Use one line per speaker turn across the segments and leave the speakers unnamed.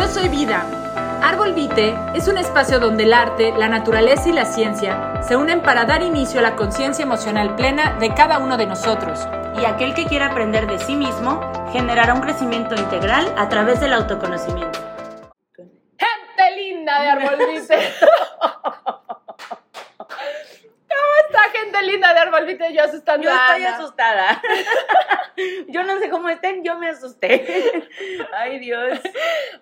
yo soy Vida. Árbol Vite es un espacio donde el arte, la naturaleza y la ciencia se unen para dar inicio a la conciencia emocional plena de cada uno de nosotros.
Y aquel que quiera aprender de sí mismo generará un crecimiento integral a través del autoconocimiento.
Gente linda de Árbol Vite. ¿Cómo está gente linda de Árbol Vite? Yo asustando
Yo estoy asustada. Yo no sé cómo estén, yo me asusté. Ay, Dios.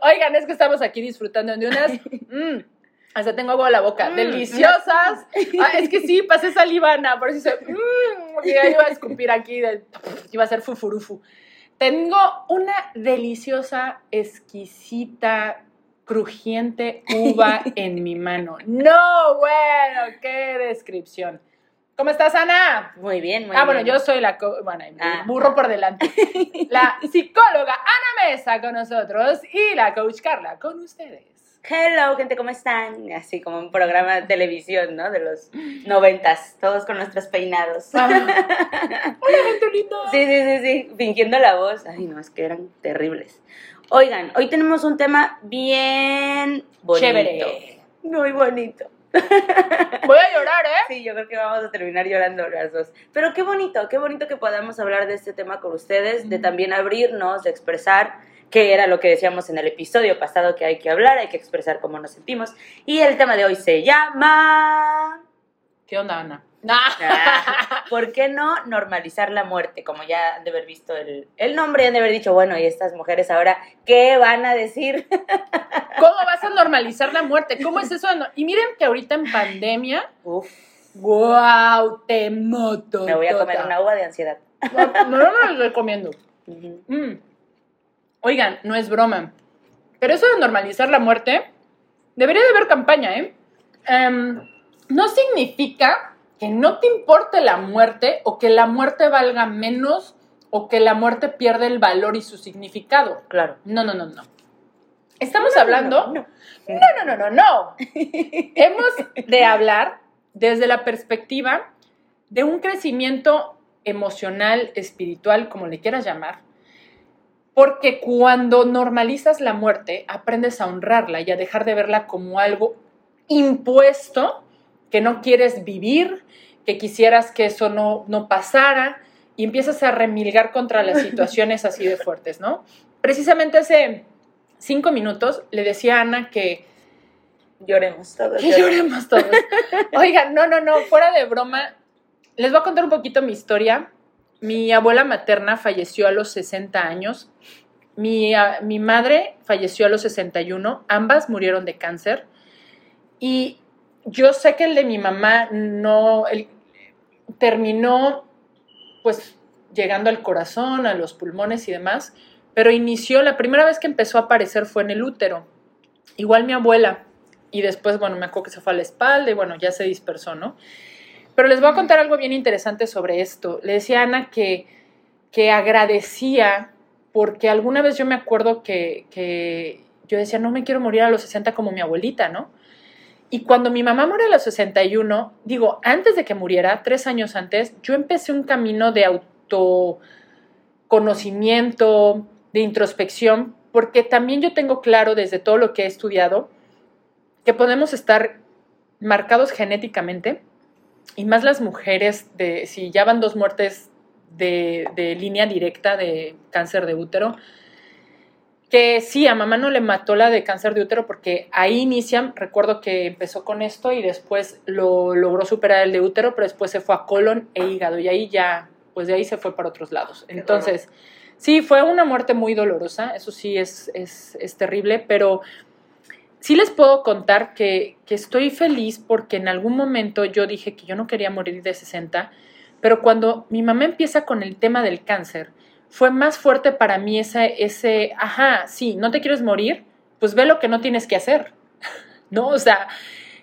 Oigan, es que estamos aquí disfrutando de unas. mm, hasta tengo agua en la boca.
Mm.
Deliciosas. Ah, es que sí, pasé salivana. Por eso hice. mm, iba a escupir aquí. iba a ser fufurufu. Tengo una deliciosa, exquisita, crujiente uva en mi mano. No, bueno, qué descripción. ¿Cómo estás, Ana?
Muy bien, muy
ah,
bien.
bueno, yo soy la, bueno,
Ah.
burro por delante. La psicóloga Ana Mesa con nosotros y la coach Carla con ustedes.
Hello, gente, ¿cómo están? Así como un programa de televisión, ¿no? De los noventas, todos con nuestros peinados.
Ah. Hola, gente linda.
Sí, sí, sí, sí, fingiendo la voz. Ay, no, es que eran terribles. Oigan, hoy tenemos un tema bien bonito.
Chévere.
Muy bonito.
Voy a llorar, ¿eh?
Sí, yo creo que vamos a terminar llorando las dos. Pero qué bonito, qué bonito que podamos hablar de este tema con ustedes, de también abrirnos, de expresar qué era lo que decíamos en el episodio pasado que hay que hablar, hay que expresar cómo nos sentimos. Y el tema de hoy se llama...
¿Qué onda, Ana?
Ah, ¿Por qué no normalizar la muerte? Como ya han de haber visto el, el nombre, han de haber dicho, bueno, y estas mujeres ahora, ¿qué van a decir?
¿Cómo vas a normalizar la muerte? ¿Cómo es eso? no- Y miren que ahorita en pandemia,
Uf,
wow, te moto.
me voy a comer una uva de ansiedad.
No, no, no, no lo recomiendo. Mm. Oigan, no es broma. Pero eso de normalizar la muerte, debería de haber campaña, ¿eh? Em, no significa que no te importe la muerte o que la muerte valga menos o que la muerte pierde el valor y su significado.
Claro.
No, no, no, no. Estamos
No,
hablando...
no, no.
No, no, no, no, no. Hemos de hablar desde la perspectiva de un crecimiento emocional, espiritual, como le quieras llamar, porque cuando normalizas la muerte, aprendes a honrarla y a dejar de verla como algo impuesto, que no quieres vivir, que quisieras que eso no, no pasara, y empiezas a remilgar contra las situaciones así de fuertes, ¿no? Precisamente hace cinco minutos le decía a Ana que
Lloremos todos.
que lloremos todos. Oigan, no, no, no, fuera de broma, les voy a contar un poquito mi historia. Mi abuela materna falleció a los 60 años. Mi, a- mi madre falleció a los 61. Ambas murieron de cáncer. Y yo sé que el de mi mamá no el- terminó, pues, llegando al corazón, a los pulmones y demás. Pero inició, la primera vez que empezó a aparecer fue en el útero. Igual mi abuela. Y después, bueno, me acuerdo que se fue a la espalda y bueno, ya se dispersó, ¿no? Pero les voy a contar algo bien interesante sobre esto. Le decía a Ana que, que agradecía porque alguna vez yo me acuerdo que, que yo decía, no me quiero morir a los 60 como mi abuelita, ¿no? Y cuando mi mamá murió a los 61, digo, antes de que muriera, tres años antes, yo empecé un camino de autoconocimiento, de introspección, porque también yo tengo claro desde todo lo que he estudiado que podemos estar marcados genéticamente, y más las mujeres, de, si ya van dos muertes de, de línea directa de cáncer de útero, que sí, a mamá no le mató la de cáncer de útero porque ahí inician, recuerdo que empezó con esto y después lo logró superar el de útero, pero después se fue a colon e hígado y ahí ya, pues de ahí se fue para otros lados. Entonces, sí, fue una muerte muy dolorosa, eso sí es, es, es terrible, pero sí les puedo contar que, que estoy feliz porque en algún momento yo dije que yo no quería morir de 60, pero cuando mi mamá empieza con el tema del cáncer, fue más fuerte para mí ese, ese, ajá, sí, no te quieres morir, pues ve lo que no tienes que hacer, ¿no? O sea,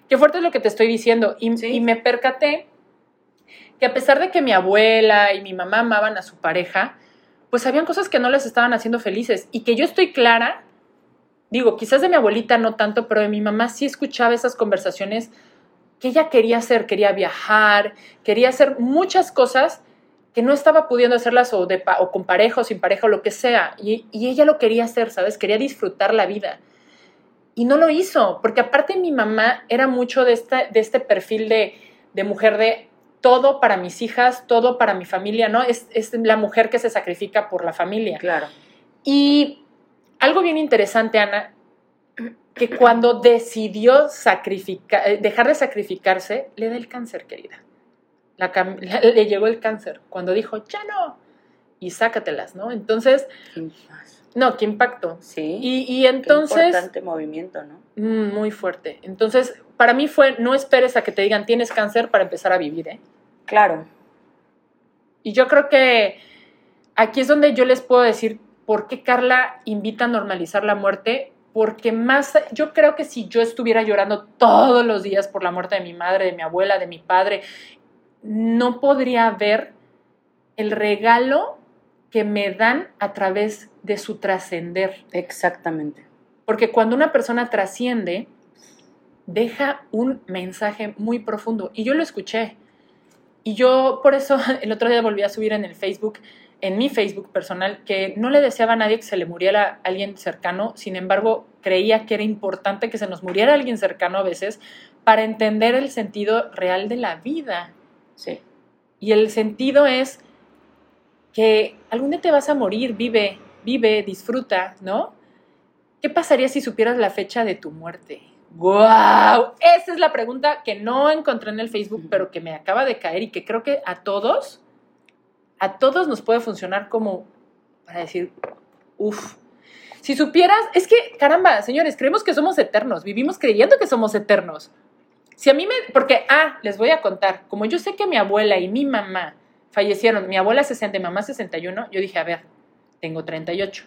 qué fuerte es lo que te estoy diciendo. Y,
Sí.
y me percaté que a pesar de que mi abuela y mi mamá amaban a su pareja, pues habían cosas que no les estaban haciendo felices y que yo estoy clara, digo, quizás de mi abuelita no tanto, pero de mi mamá sí escuchaba esas conversaciones que ella quería hacer, quería viajar, quería hacer muchas cosas que no estaba pudiendo hacerlas o, de, o con pareja o sin pareja o lo que sea. Y, y ella lo quería hacer, ¿sabes? Quería disfrutar la vida. Y no lo hizo, porque aparte mi mamá era mucho de, esta, de este perfil de, de mujer de todo para mis hijas, todo para mi familia, ¿no? Es, es la mujer que se sacrifica por la familia.
Claro.
Y algo bien interesante, Ana, que cuando decidió sacrificar, eh, dejar de sacrificarse, le da el cáncer, querida. La le llegó el cáncer. Cuando dijo, ya no, y sácatelas, ¿no? Entonces, no, qué impacto.
Sí.
Y, y
Qué
entonces,
importante movimiento, ¿no?
mm, muy fuerte. Entonces, para mí fue, no esperes a que te digan tienes cáncer para empezar a vivir, ¿eh?
Claro.
Y yo creo que aquí es donde yo les puedo decir por qué Carla invita a normalizar la muerte, porque más, yo creo que si yo estuviera llorando todos los días por la muerte de mi madre, de mi abuela, de mi padre, no podría ver el regalo que me dan a través de su trascender.
Exactamente.
Porque cuando una persona trasciende, deja un mensaje muy profundo. Y yo lo escuché. Y yo por eso el otro día volví a subir en el Facebook, en mi Facebook personal, que no le deseaba a nadie que se le muriera alguien cercano. Sin embargo, creía que era importante que se nos muriera alguien cercano a veces para entender el sentido real de la vida.
Sí.
Y el sentido es que algún día te vas a morir, vive, vive, disfruta, ¿no? ¿Qué pasaría si supieras la fecha de tu muerte? ¡Wow! Esa es la pregunta que no encontré en el Facebook, pero que me acaba de caer y que creo que a todos, a todos nos puede funcionar como para decir, uff. Si supieras, es que, caramba, señores, creemos que somos eternos, vivimos creyendo que somos eternos. Si a mí me, porque, ah, les voy a contar, como yo sé que mi abuela y mi mamá fallecieron, mi abuela 60 y mamá 61, yo dije, a ver, tengo 38.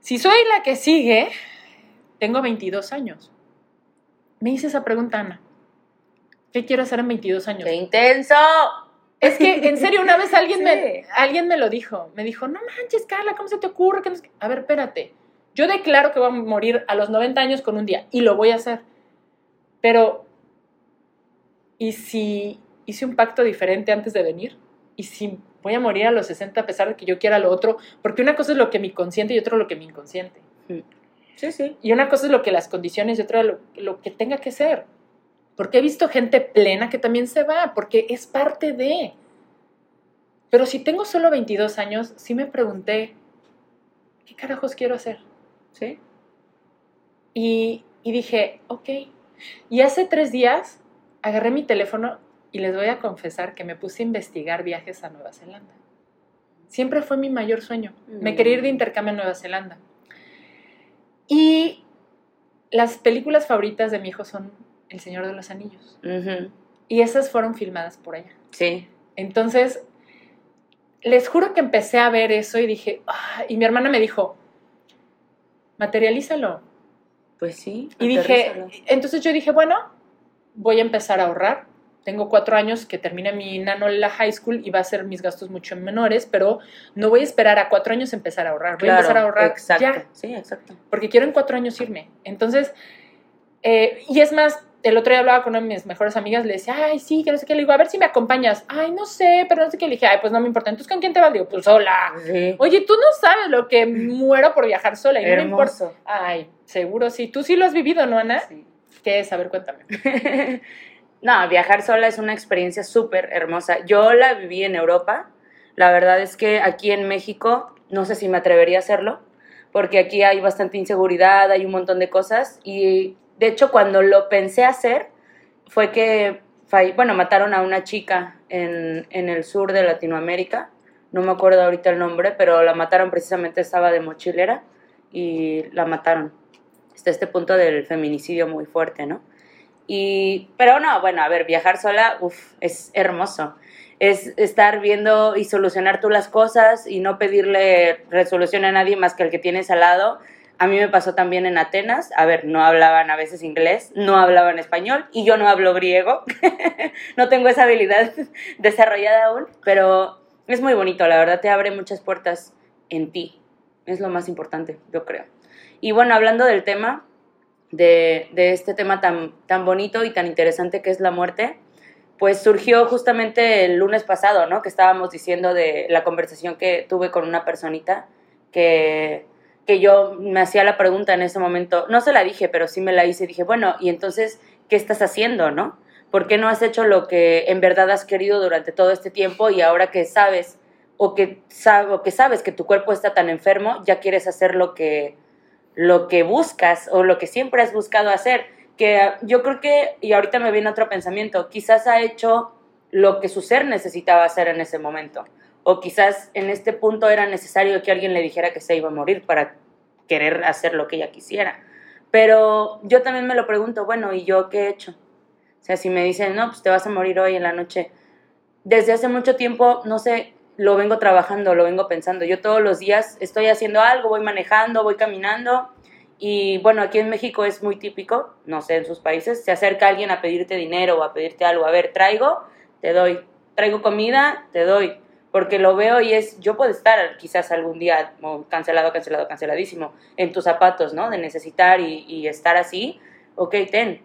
Si soy la que sigue, tengo 22 años. Me hice esa pregunta, Ana. ¿Qué quiero hacer en 22 años?
¡Qué intenso!
Es que, en serio, una vez alguien,
Sí.
me, alguien me lo dijo. Me dijo, no manches, Carla, ¿cómo se te ocurre? que no sé qué?". A ver, espérate. Yo declaro que voy a morir a los 90 años con un día y lo voy a hacer. Pero, ¿y si hice un pacto diferente antes de venir? ¿Y si voy a morir a los 60 a pesar de que yo quiera lo otro? Porque una cosa es lo que mi consciente y otro lo que mi inconsciente.
Sí, sí.
Y una cosa es lo que las condiciones y otra lo, lo que tenga que ser. Porque he visto gente plena que también se va, porque es parte de. Pero si tengo solo 22 años, sí me pregunté, ¿qué carajos quiero hacer?
Sí.
Y, y dije, ok. Y hace tres días agarré mi teléfono y les voy a confesar que me puse a investigar viajes a Nueva Zelanda. Siempre fue mi mayor sueño. Me quería ir de intercambio a Nueva Zelanda. Y las películas favoritas de mi hijo son El Señor de los Anillos. Y esas fueron filmadas por allá.
Sí.
Entonces, les juro que empecé a ver eso y dije, "Ah", y mi hermana me dijo, materialízalo.
Pues sí.
Y dije, entonces yo dije, bueno, voy a empezar a ahorrar. Tengo cuatro años que termine mi nano la high school y va a ser mis gastos mucho menores, pero no voy a esperar a cuatro años empezar a ahorrar. Voy a empezar a ahorrar
exacto.
ya,
Sí, exacto.
porque quiero en cuatro años irme. Entonces, eh, y es más, el otro día hablaba con una de mis mejores amigas, le decía, ay, sí, que no sé qué, le digo, a ver si me acompañas. Ay, no sé, pero no sé qué. Le dije, ay, pues no me importa. Entonces, ¿con quién te vas? Le digo, pues sola.
Sí.
Oye, tú no sabes lo que muero por viajar sola y no me importa. Ay, seguro sí. Tú sí lo has vivido, ¿no, Ana?
Sí.
¿Qué es? A ver, cuéntame.
No, viajar sola es una experiencia súper hermosa. Yo la viví en Europa. La verdad es que aquí en México no sé si me atrevería a hacerlo, porque aquí hay bastante inseguridad, hay un montón de cosas. Y de hecho, cuando lo pensé hacer, fue que, bueno, mataron a una chica en, en el sur de Latinoamérica. No me acuerdo ahorita el nombre, pero la mataron precisamente, estaba de mochilera y la mataron. Está este punto del feminicidio muy fuerte, ¿no? Y, pero no, bueno, a ver, viajar sola, uff, es hermoso. Es estar viendo y solucionar tú las cosas y no pedirle resolución a nadie más que al que tienes al lado. A mí me pasó también en Atenas. A ver, no hablaban a veces inglés, no hablaban español y yo no hablo griego. no tengo esa habilidad desarrollada aún, pero es muy bonito, la verdad te abre muchas puertas en ti. Es lo más importante, yo creo. Y bueno, hablando del tema, de, de este tema tan, tan bonito y tan interesante que es la muerte, pues surgió justamente el lunes pasado, ¿no? Que estábamos diciendo de la conversación que tuve con una personita que, que yo me hacía la pregunta en ese momento, no se la dije, pero sí me la hice, dije, bueno, y entonces, ¿qué estás haciendo, no? ¿Por qué no has hecho lo que en verdad has querido durante todo este tiempo y ahora que sabes o que, o que sabes que tu cuerpo está tan enfermo, ya quieres hacer lo que, lo que buscas o lo que siempre has buscado hacer? Que yo creo que, y ahorita me viene otro pensamiento, quizás ha hecho lo que su ser necesitaba hacer en ese momento o quizás en este punto era necesario que alguien le dijera que se iba a morir para querer hacer lo que ella quisiera. Pero yo también me lo pregunto, bueno, ¿y yo qué he hecho? O sea, si me dicen, no, pues te vas a morir hoy en la noche. Desde hace mucho tiempo, no sé, lo vengo trabajando, lo vengo pensando. Yo todos los días estoy haciendo algo, voy manejando, voy caminando. Y bueno, aquí en México es muy típico, no sé, en sus países, se acerca alguien a pedirte dinero o a pedirte algo. A ver, traigo, te doy. Traigo comida, te doy porque lo veo y es, yo puedo estar quizás algún día cancelado, cancelado, canceladísimo en tus zapatos, ¿no? De necesitar y, estar así, ok, ten.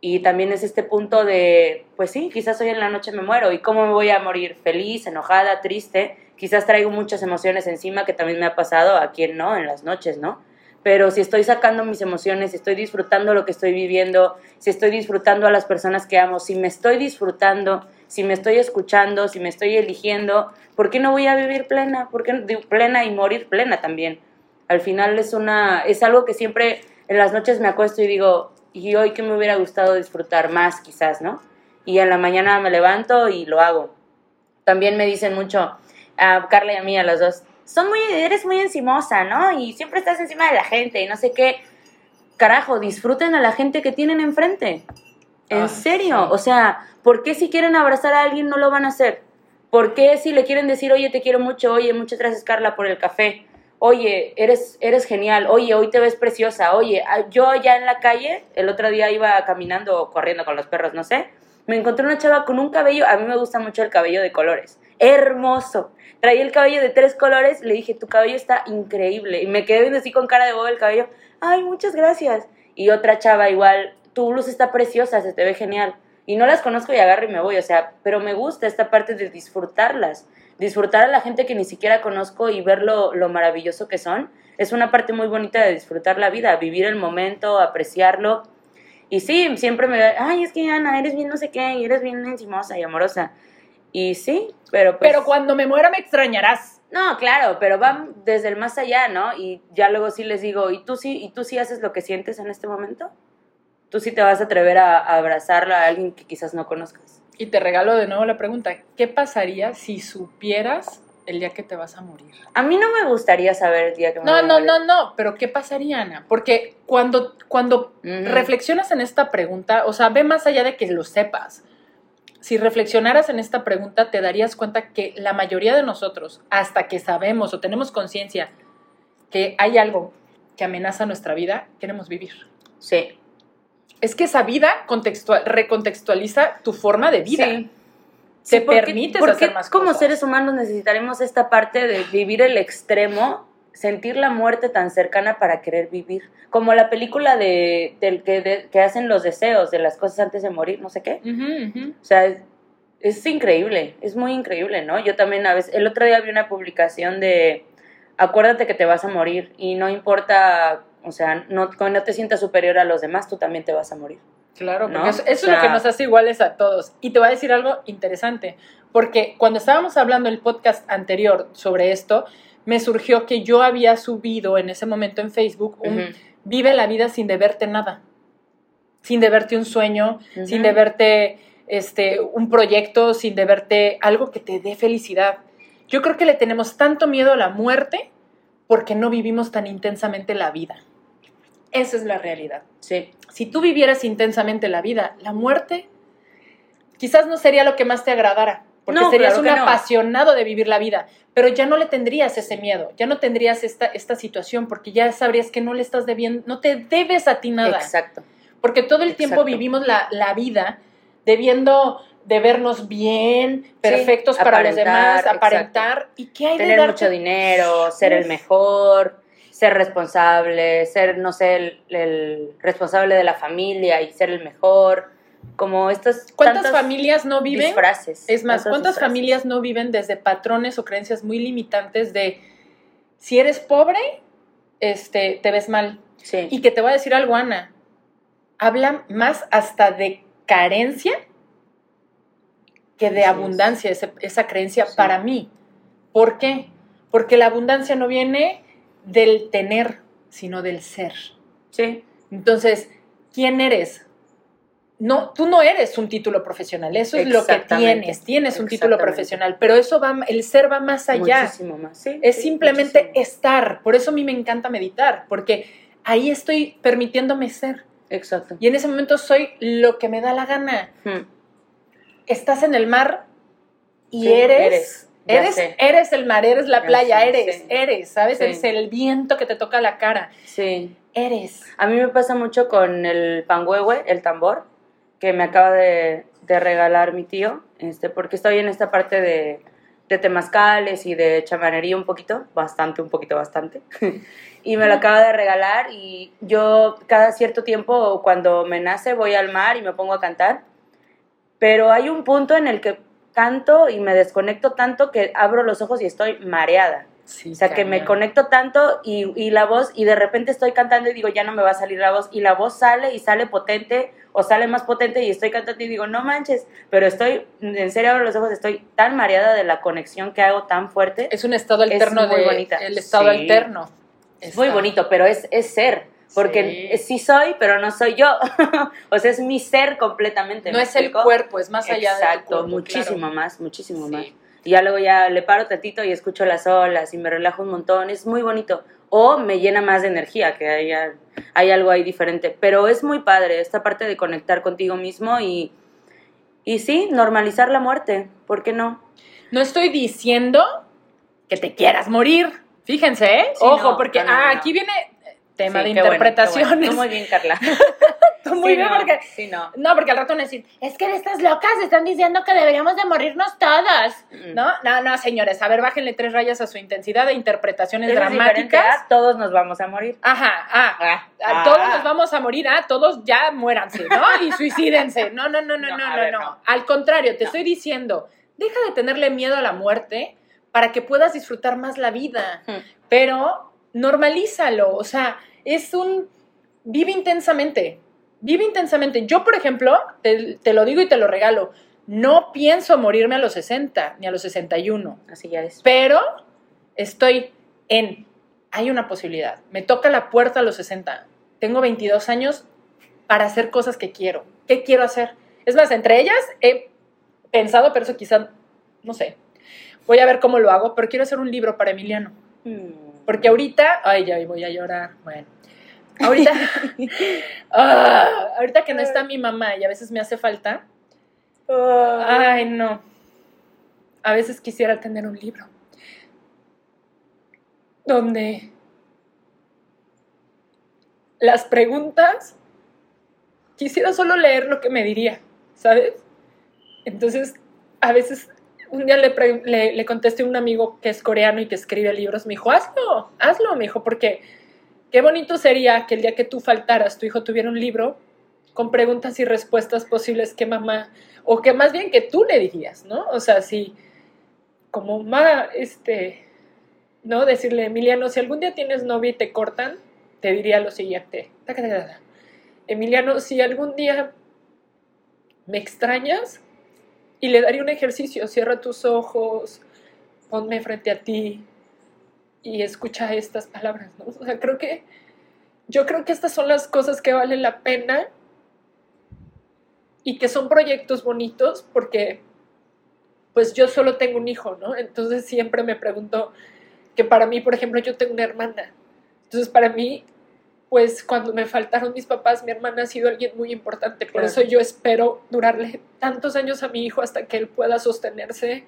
Y también es este punto de, pues sí, quizás hoy en la noche me muero y cómo me voy a morir, feliz, enojada, triste, quizás traigo muchas emociones encima que también me ha pasado a quien no, en las noches, ¿no? Pero si estoy sacando mis emociones, si estoy disfrutando lo que estoy viviendo, si estoy disfrutando a las personas que amo, si me estoy disfrutando, si me estoy escuchando, si me estoy eligiendo, ¿por qué no voy a vivir plena? ¿Por qué plena y morir plena también? Al final es una es algo que siempre en las noches me acuesto y digo, y hoy que me hubiera gustado disfrutar más quizás, ¿no? Y en la mañana me levanto y lo hago. También me dicen mucho a Carla y a mí a las dos, son muy eres muy encimosa, ¿no? Y siempre estás encima de la gente y no sé qué. Carajo, disfruten a la gente que tienen enfrente. En ah, serio, o sea, ¿por qué si quieren abrazar a alguien no lo van a hacer? ¿Por qué si le quieren decir, oye, te quiero mucho, oye, muchas gracias Carla por el café, oye, eres, eres genial, oye, hoy te ves preciosa, oye, ah, yo ya en la calle, el otro día iba caminando o corriendo con los perros, no sé, me encontré una chava con un cabello, a mí me gusta mucho el cabello de colores, hermoso. Traía el cabello de tres colores, le dije, tu cabello está increíble. Y me quedé viendo así con cara de bobo el cabello, ay, muchas gracias. Y otra chava igual, tu luz está preciosa, se te ve genial. Y no las conozco y agarro y me voy, o sea, pero me gusta esta parte de disfrutarlas, disfrutar a la gente que ni siquiera conozco y ver lo, maravilloso que son. Es una parte muy bonita de disfrutar la vida, vivir el momento, apreciarlo. Y sí, siempre me ay, es que Ana, eres bien no sé qué, y eres bien encimosa y amorosa. Y sí, pero
pues... Pero cuando me muera me extrañarás.
No, claro, pero van desde el más allá, ¿no? Y ya luego sí les digo, ¿y tú sí, y tú sí haces lo que sientes en este momento? tú sí te vas a atrever a, abrazarla a alguien que quizás no conozcas.
Y te regalo de nuevo la pregunta, ¿qué pasaría si supieras el día que te vas a morir?
A mí no me gustaría saber el día que me
no,
voy a
no, morir. No, no, no, pero ¿qué pasaría, Ana? Porque cuando, cuando reflexionas en esta pregunta, o sea, ve más allá de que lo sepas. Si reflexionaras en esta pregunta, te darías cuenta que la mayoría de nosotros, hasta que sabemos o tenemos conciencia que hay algo que amenaza nuestra vida, queremos vivir.
Sí
es que esa vida contextual, recontextualiza tu forma de vida. Sí. Te permite hacer más
como seres humanos necesitaremos esta parte de vivir el extremo, sentir la muerte tan cercana para querer vivir? Como la película de, del que, que hacen los deseos de las cosas antes de morir, no sé qué. O sea, es, es, increíble, es muy increíble, ¿no? Yo también a veces, el otro día vi una publicación de, acuérdate que te vas a morir y no importa o sea, no, no te sientas superior a los demás, tú también te vas a morir.
Claro, porque eso, es lo que nos hace iguales a todos. Y te voy a decir algo interesante, porque cuando estábamos hablando el podcast anterior sobre esto, me surgió que yo había subido en ese momento en Facebook un vive la vida sin deberte nada, sin deberte un sueño, sin deberte este, un proyecto, sin deberte algo que te dé felicidad. Yo creo que le tenemos tanto miedo a la muerte porque no vivimos tan intensamente la vida. Esa es la realidad.
Sí.
Si tú vivieras intensamente la vida, la muerte quizás no sería lo que más te agradara, porque serías un apasionado de vivir la vida, pero ya no le tendrías ese miedo, ya no tendrías esta, esta situación, porque ya sabrías que no le estás debiendo, no te debes a ti nada.
Exacto.
Porque todo el tiempo vivimos la, vida debiendo de vernos bien, perfectos para los demás, aparentar. ¿Y qué hay
Tener mucho dinero, ser el mejor ser responsable, ser, no sé, el, responsable de la familia y ser el mejor. Como estas.
¿Cuántas familias no viven? Es más, ¿cuántas familias no viven desde patrones o creencias muy limitantes de si eres pobre, este, te ves mal.
Sí.
Y que te voy a decir algo, Ana. Habla más hasta de carencia que de
es.
abundancia, ese- esa creencia
Sí.
para mí. ¿Por qué? Porque la abundancia no viene del tener, sino del ser.
sí.
Entonces, ¿quién eres? No, tú no eres un título profesional, eso es lo que tienes, tienes un título profesional, pero eso va, el ser va más allá.
Muchísimo más. Sí,
Es
sí,
simplemente
muchísimo.
estar. Por eso a mí me encanta meditar, porque ahí estoy permitiéndome ser.
Exacto.
Y en ese momento soy lo que me da la gana.
Hmm.
Estás en el mar y
Sí,
eres.
eres,
Eres, eres el mar, eres la
Ya
playa,
sé,
eres,
sí.
eres, ¿sabes?
Sí.
Es el viento que te toca la cara.
Sí.
Eres.
A mí me pasa mucho con el panguehue, el tambor, que me acaba de, de regalar mi tío, este, porque estoy en esta parte de, de temazcales y de chamanería un poquito, bastante, un poquito, bastante. y me lo acaba de regalar y yo cada cierto tiempo, cuando me nace, voy al mar y me pongo a cantar. Pero hay un punto en el que canto y me desconecto tanto que abro los ojos y estoy mareada.
Sí,
O sea, que me conecto tanto y, y la voz, y de repente estoy cantando y digo, ya no me va a salir la voz, y la voz sale y sale potente, o sale más potente, y estoy cantando y digo, no manches, pero estoy, en serio abro los ojos, estoy tan mareada de la conexión que hago tan fuerte.
Es un estado
Es
alterno
muy
de.
bonita.
El estado
Sí.
alterno.
Es muy bonito, pero es, es ser, porque
Sí.
sí. soy, pero no soy yo. o sea, es mi ser completamente.
No
¿me
es el cuerpo, es más allá
Exacto,
cuerpo,
muchísimo
claro.
más, muchísimo
Sí.
más. Y ya luego ya le paro tantito y escucho las olas y me relajo un montón, es muy bonito. O me llena más de energía, que hay, hay algo ahí diferente. Pero es muy padre esta parte de conectar contigo mismo y, y sí, normalizar la muerte, ¿por qué no?
No estoy diciendo que te quieras morir. Fíjense, ¿eh?
Sí,
Ojo,
no,
porque
no, no,
ah, aquí viene tema
Sí,
de
bueno,
interpretaciones.
bueno. Tú muy bien, Carla.
Tú muy
Sí,
bien,
no,
porque.
sí, no.
No, porque al rato van a decir, es que de estas locas están diciendo que deberíamos de morirnos todas.
Mm.
¿No? No, no, señores. A ver, bájenle tres rayas a su intensidad de interpretaciones
Eso
dramáticas.
a todos nos vamos a morir.
Ajá, ah,
Ah, ah.
todos nos vamos a morir, ah, todos ya muéranse, ¿no? Y suicídense. No, no, no, no,
No,
no, no,
ver,
no.
no.
Al contrario, te estoy diciendo, deja de tenerle miedo a la muerte para que puedas disfrutar más la vida.
Hmm.
Pero normalízalo, o sea, es un... Vive intensamente, vive intensamente. Yo, por ejemplo, te, te lo digo y te lo regalo, no pienso morirme a los 60 ni a los 61
Así ya es.
pero estoy en, hay una posibilidad, me toca la puerta a los 60, tengo 22 años para hacer cosas que quiero, ¿qué quiero hacer? Es más, entre ellas he pensado, pero eso quizá, no sé, voy a ver cómo lo hago, pero quiero hacer un libro para Emiliano,
Mm.
Porque ahorita, ay, ya voy a llorar, bueno. Ahorita, ah, ahorita que no está mi mamá y a veces me hace falta, Ay, no. A veces quisiera tener un libro donde las preguntas quisiera solo leer lo que me diría, ¿sabes? Entonces, a veces un día le, le, contesté a un amigo que es coreano y que escribe libros, me dijo, hazlo, hazlo, me dijo, porque qué bonito sería que el día que tú faltaras, tu hijo tuviera un libro con preguntas y respuestas posibles que mamá, o que más bien que tú le dirías, ¿no? O sea, si, como mamá, este, ¿no? Decirle, Emiliano, si algún día tienes novia y te cortan, te diría lo siguiente. Emiliano, si algún día me extrañas, y le daría un ejercicio, cierra tus ojos, ponme frente a ti y escucha estas palabras, ¿no? O sea, creo que, yo creo que estas son las cosas que valen la pena y que son proyectos bonitos porque pues yo solo tengo un hijo, ¿no? Entonces siempre me pregunto que para mí, por ejemplo, yo tengo una hermana. Entonces para mí, pues cuando me faltaron mis papás, mi hermana ha sido alguien muy importante. Por
Claro.
eso yo espero durarle tantos años a mi hijo hasta que él pueda sostenerse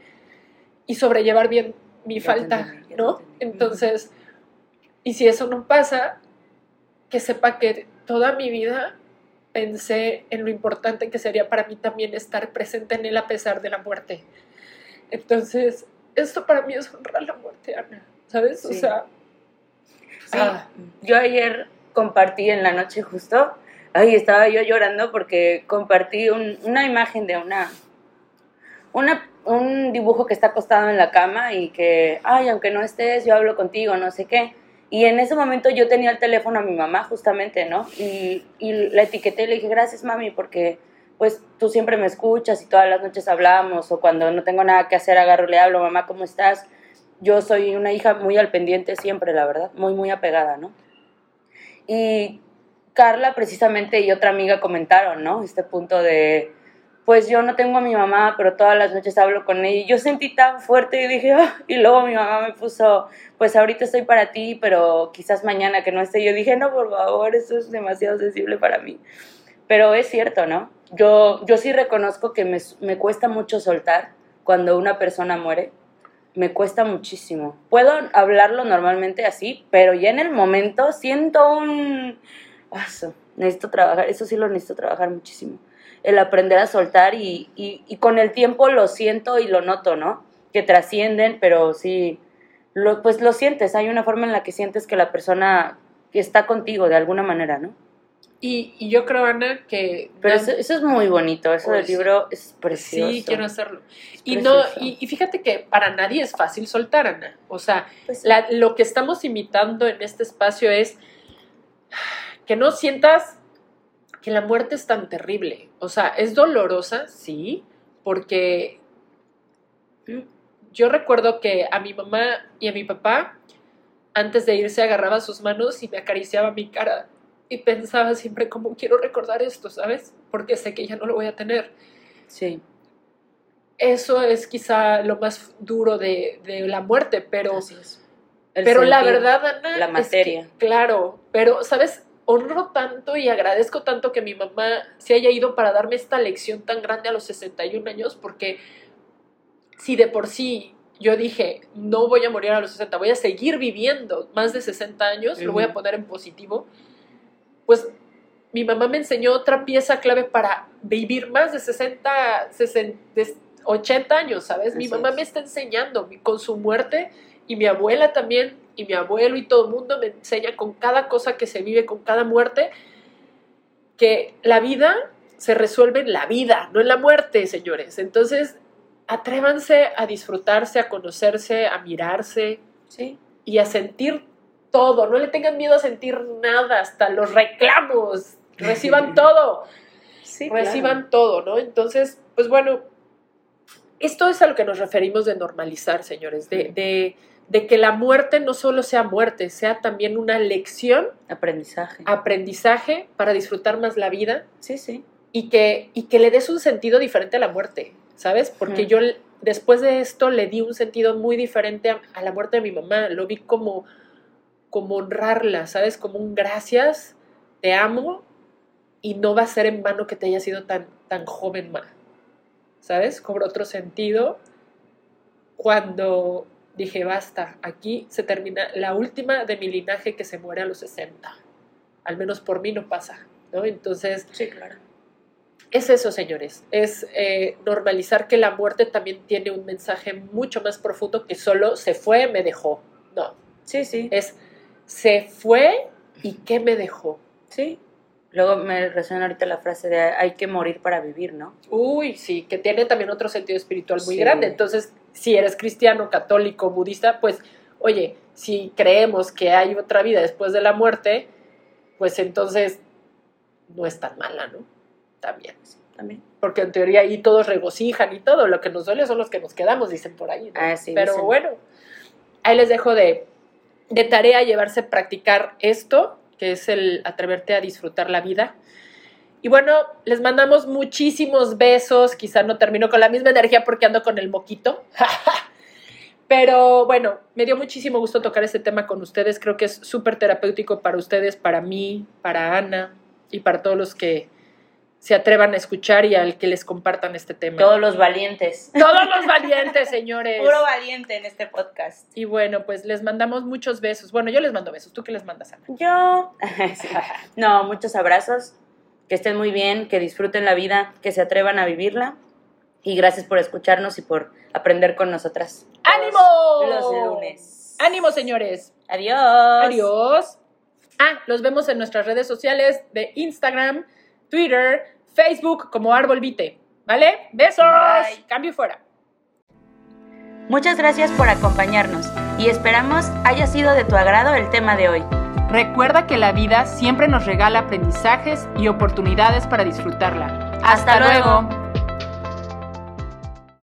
y sobrellevar bien mi
Ya
falta,
entendí,
¿no? Entonces, y si eso no pasa, que sepa que toda mi vida pensé en lo importante que sería para mí también estar presente en él a pesar de la muerte. Entonces, esto para mí es honrar la muerte, Ana, ¿sabes? O sea,
Sí,
ah,
yo ayer compartí en la noche justo, ay, estaba yo llorando porque compartí un- una imagen de una, una, un dibujo que está acostado en la cama y que, ay, aunque no estés, yo hablo contigo, no sé qué. Y en ese momento yo tenía el teléfono a mi mamá justamente, ¿no? Y, y la etiqueté y le dije, gracias mami, porque pues tú siempre me escuchas y todas las noches hablamos, o cuando no tengo nada que hacer agarro, le hablo, mamá, ¿cómo estás? Yo soy una hija muy al pendiente siempre, la verdad, muy, muy apegada, ¿no? Y Carla precisamente y otra amiga comentaron, ¿no? Este punto de, pues yo no tengo a mi mamá, pero todas las noches hablo con ella. Y yo sentí tan fuerte y dije, ah", y luego mi mamá me puso, pues ahorita estoy para ti, pero quizás mañana que no esté. Yo dije, no, por favor, eso es demasiado sensible para mí. Pero es cierto, ¿no? Yo, yo sí reconozco que me, me cuesta mucho soltar cuando una persona muere. Me cuesta muchísimo. Puedo hablarlo normalmente así, pero ya en el momento siento un... Eso, necesito trabajar, eso sí lo necesito trabajar muchísimo el aprender a soltar y, y, con el tiempo lo siento y lo noto, ¿no? Que trascienden, pero sí, lo, pues lo sientes, hay una forma en la que sientes que la persona está contigo de alguna manera, ¿no?
Y, y yo creo, Ana, que...
Pero eso, es muy bonito, eso del libro es precioso.
Sí, quiero hacerlo. y, no, y, fíjate que para nadie es fácil soltar, Ana. O sea, pues lo que estamos imitando en este espacio es que no sientas que la muerte es tan terrible. O sea, es dolorosa, sí, porque yo recuerdo que a mi mamá y a mi papá, antes de irse, agarraba sus manos y me acariciaba mi cara. Y pensaba siempre cómo quiero recordar esto, ¿sabes? Porque sé que ya no lo voy a tener.
Sí.
Eso es quizá lo más duro de, la muerte, pero... pero la verdad, Ana...
La materia.
claro, pero, ¿sabes? honro tanto y agradezco tanto que mi mamá se haya ido para darme esta lección tan grande a los 61 años, porque si de por sí yo dije, no voy a morir a los 60, voy a seguir viviendo más de 60 años, lo voy a poner en positivo, pues mi mamá me enseñó otra pieza clave para vivir más de 60, 60 80 años, ¿sabes? mi mamá me está enseñando con su muerte y mi abuela también y mi abuelo y todo el mundo me enseña con cada cosa que se vive, con cada muerte, que la vida se resuelve en la vida, no en la muerte, señores. Entonces, atrévanse a disfrutarse, a conocerse, a mirarse
¿sí?
y a sentir todo. No le tengan miedo a sentir nada, hasta los reclamos. Reciban todo. Sí, Reciban todo, ¿no? Entonces, pues bueno, esto es a lo que nos referimos de normalizar, señores, de, de de que la muerte no solo sea muerte, sea también una lección.
Aprendizaje.
Aprendizaje para disfrutar más la vida.
Sí, sí.
Y que, y que le des un sentido diferente a la muerte, ¿sabes? Porque yo después de esto le di un sentido muy diferente a, la muerte de mi mamá. Lo vi como, como honrarla, ¿sabes? Como un gracias, te amo y no va a ser en vano que te haya sido tan, tan joven, ma. ¿Sabes? Cobra otro sentido cuando dije, basta, aquí se termina la última de mi linaje que se muere a los 60. Al menos por mí no pasa, ¿no? Entonces,
sí, claro.
Es eso, señores, es eh, normalizar que la muerte también tiene un mensaje mucho más profundo que solo se fue, me dejó. No.
Sí, sí.
Es se fue y qué me dejó.
Sí. Luego me resuena ahorita la frase de hay que morir para vivir, ¿no?
Uy, sí, que tiene también otro sentido espiritual muy grande. Entonces, si eres cristiano, católico, budista, pues, oye, si creemos que hay otra vida después de la muerte, pues entonces no es tan mala, ¿no? También.
también.
Porque en teoría ahí todos regocijan y todo, lo que nos duele son los que nos quedamos, dicen por ahí.
Ah, sí,
Pero bueno, ahí les dejo de, de tarea llevarse a practicar esto, que es el atreverte a disfrutar la vida y bueno, les mandamos muchísimos besos. Quizá no termino con la misma energía porque ando con el moquito. Pero bueno, me dio muchísimo gusto tocar este tema con ustedes. Creo que es súper terapéutico para ustedes, para mí, para Ana y para todos los que se atrevan a escuchar y al que les compartan este tema.
Todos los valientes.
Todos los valientes, señores.
Puro valiente en este podcast.
Y bueno, pues les mandamos muchos besos. Bueno, yo les mando besos. ¿Tú qué les mandas, Ana?
Yo. No, muchos abrazos que estén muy bien, que disfruten la vida, que se atrevan a vivirla. Y gracias por escucharnos y por aprender con nosotras.
¡Ánimo!
Los lunes.
¡Ánimo, señores!
Adiós.
Adiós. Ah, los vemos en nuestras redes sociales de Instagram, Twitter, Facebook como Árbol Vite. ¿Vale? Besos. Cambio fuera.
Muchas gracias por acompañarnos. y esperamos haya sido de tu agrado el tema de hoy.
Recuerda que la vida siempre nos regala aprendizajes y oportunidades para disfrutarla.
Hasta, luego.